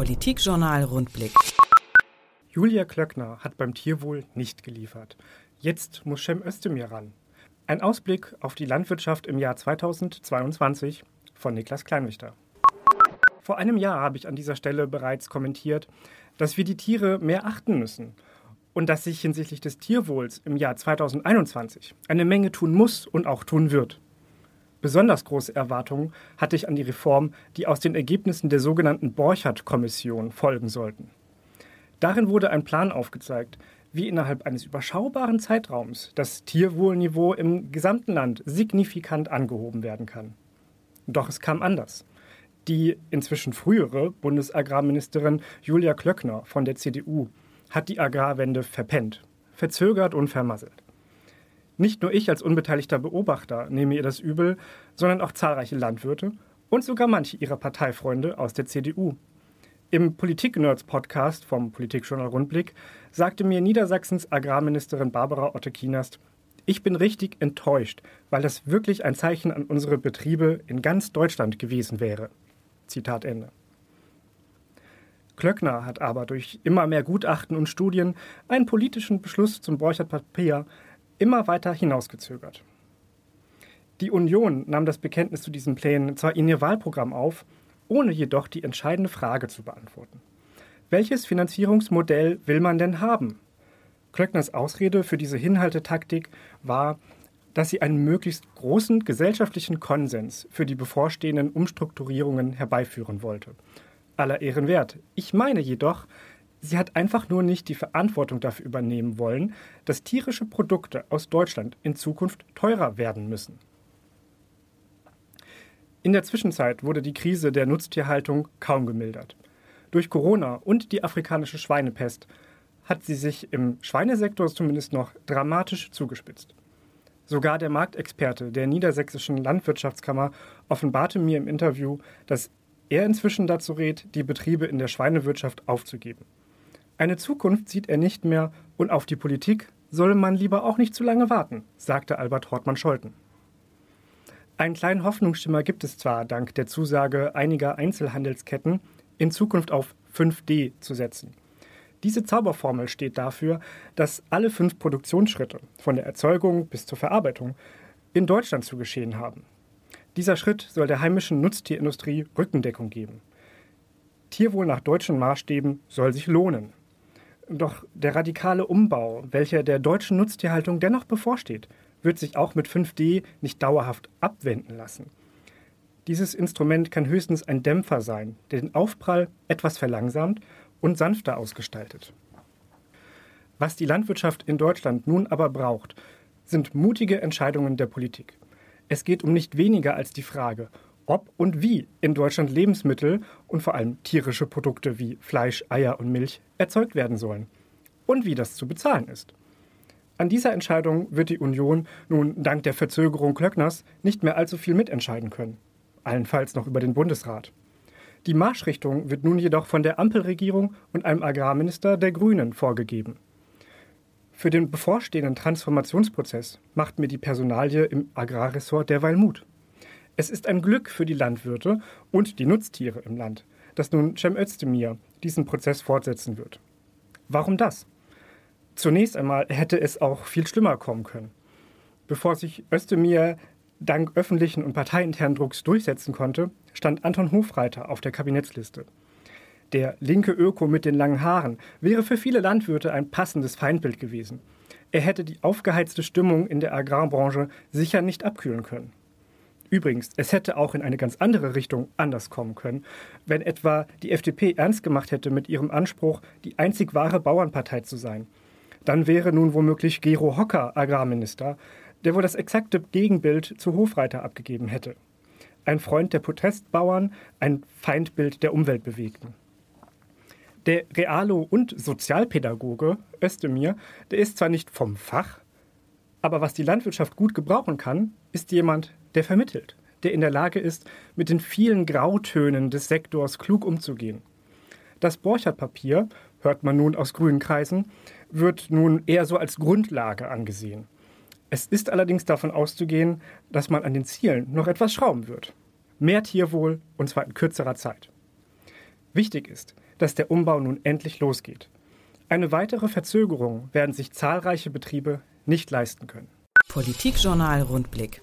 Politikjournal Rundblick. Julia Klöckner hat beim Tierwohl nicht geliefert. Jetzt muss Cem Özdemir ran. Ein Ausblick auf die Landwirtschaft im Jahr 2022 von Niklas Kleinwichter. Vor einem Jahr habe ich an dieser Stelle bereits kommentiert, dass wir die Tiere mehr achten müssen und dass sich hinsichtlich des Tierwohls im Jahr 2021 eine Menge tun muss und auch tun wird. Besonders große Erwartungen hatte ich an die Reform, die aus den Ergebnissen der sogenannten Borchardt-Kommission folgen sollten. Darin wurde ein Plan aufgezeigt, wie innerhalb eines überschaubaren Zeitraums das Tierwohlniveau im gesamten Land signifikant angehoben werden kann. Doch es kam anders. Die inzwischen frühere Bundesagrarministerin Julia Klöckner von der CDU hat die Agrarwende verpennt, verzögert und vermasselt. Nicht nur ich als unbeteiligter Beobachter nehme ihr das übel, sondern auch zahlreiche Landwirte und sogar manche ihrer Parteifreunde aus der CDU. Im Politik-Nerds-Podcast vom Politikjournal Rundblick sagte mir Niedersachsens Agrarministerin Barbara Otte-Kienast, ich bin richtig enttäuscht, weil das wirklich ein Zeichen an unsere Betriebe in ganz Deutschland gewesen wäre. Zitat Ende. Klöckner hat aber durch immer mehr Gutachten und Studien einen politischen Beschluss zum Borchert-Papier immer weiter hinausgezögert. Die Union nahm das Bekenntnis zu diesen Plänen zwar in ihr Wahlprogramm auf, ohne jedoch die entscheidende Frage zu beantworten. Welches Finanzierungsmodell will man denn haben? Klöckners Ausrede für diese Hinhaltetaktik war, dass sie einen möglichst großen gesellschaftlichen Konsens für die bevorstehenden Umstrukturierungen herbeiführen wollte. Aller Ehren wert. Ich meine jedoch, Sie hat einfach nur nicht die Verantwortung dafür übernehmen wollen, dass tierische Produkte aus Deutschland in Zukunft teurer werden müssen. In der Zwischenzeit wurde die Krise der Nutztierhaltung kaum gemildert. Durch Corona und die afrikanische Schweinepest hat sie sich im Schweinesektor zumindest noch dramatisch zugespitzt. Sogar der Marktexperte der Niedersächsischen Landwirtschaftskammer offenbarte mir im Interview, dass er inzwischen dazu rät, die Betriebe in der Schweinewirtschaft aufzugeben. Eine Zukunft sieht er nicht mehr und auf die Politik solle man lieber auch nicht zu lange warten, sagte Albert Hortmann-Scholten. Einen kleinen Hoffnungsschimmer gibt es zwar dank der Zusage einiger Einzelhandelsketten, in Zukunft auf 5D zu setzen. Diese Zauberformel steht dafür, dass alle fünf Produktionsschritte, von der Erzeugung bis zur Verarbeitung, in Deutschland zu geschehen haben. Dieser Schritt soll der heimischen Nutztierindustrie Rückendeckung geben. Tierwohl nach deutschen Maßstäben soll sich lohnen. Doch der radikale Umbau, welcher der deutschen Nutztierhaltung dennoch bevorsteht, wird sich auch mit 5D nicht dauerhaft abwenden lassen. Dieses Instrument kann höchstens ein Dämpfer sein, der den Aufprall etwas verlangsamt und sanfter ausgestaltet. Was die Landwirtschaft in Deutschland nun aber braucht, sind mutige Entscheidungen der Politik. Es geht um nicht weniger als die Frage, ob und wie in Deutschland Lebensmittel und vor allem tierische Produkte wie Fleisch, Eier und Milch erzeugt werden sollen und wie das zu bezahlen ist. An dieser Entscheidung wird die Union nun dank der Verzögerung Klöckners nicht mehr allzu viel mitentscheiden können, allenfalls noch über den Bundesrat. Die Marschrichtung wird nun jedoch von der Ampelregierung und einem Agrarminister der Grünen vorgegeben. Für den bevorstehenden Transformationsprozess macht mir die Personalie im Agrarressort derweil Mut. Es ist ein Glück für die Landwirte und die Nutztiere im Land, dass nun Cem Özdemir diesen Prozess fortsetzen wird. Warum das? Zunächst einmal hätte es auch viel schlimmer kommen können. Bevor sich Özdemir dank öffentlichen und parteiinternen Drucks durchsetzen konnte, stand Anton Hofreiter auf der Kabinettsliste. Der linke Öko mit den langen Haaren wäre für viele Landwirte ein passendes Feindbild gewesen. Er hätte die aufgeheizte Stimmung in der Agrarbranche sicher nicht abkühlen können. Übrigens, es hätte auch in eine ganz andere Richtung anders kommen können, wenn etwa die FDP ernst gemacht hätte mit ihrem Anspruch, die einzig wahre Bauernpartei zu sein. Dann wäre nun womöglich Gero Hocker Agrarminister, der wohl das exakte Gegenbild zu Hofreiter abgegeben hätte. Ein Freund der Protestbauern, ein Feindbild der Umweltbewegten. Der Realo- und Sozialpädagoge Özdemir, der ist zwar nicht vom Fach, aber was die Landwirtschaft gut gebrauchen kann, ist jemand, der vermittelt, der in der Lage ist, mit den vielen Grautönen des Sektors klug umzugehen. Das Borchert-Papier, hört man nun aus grünen Kreisen, wird nun eher so als Grundlage angesehen. Es ist allerdings davon auszugehen, dass man an den Zielen noch etwas schrauben wird. Mehr Tierwohl und zwar in kürzerer Zeit. Wichtig ist, dass der Umbau nun endlich losgeht. Eine weitere Verzögerung werden sich zahlreiche Betriebe nicht leisten können. Politikjournal Rundblick.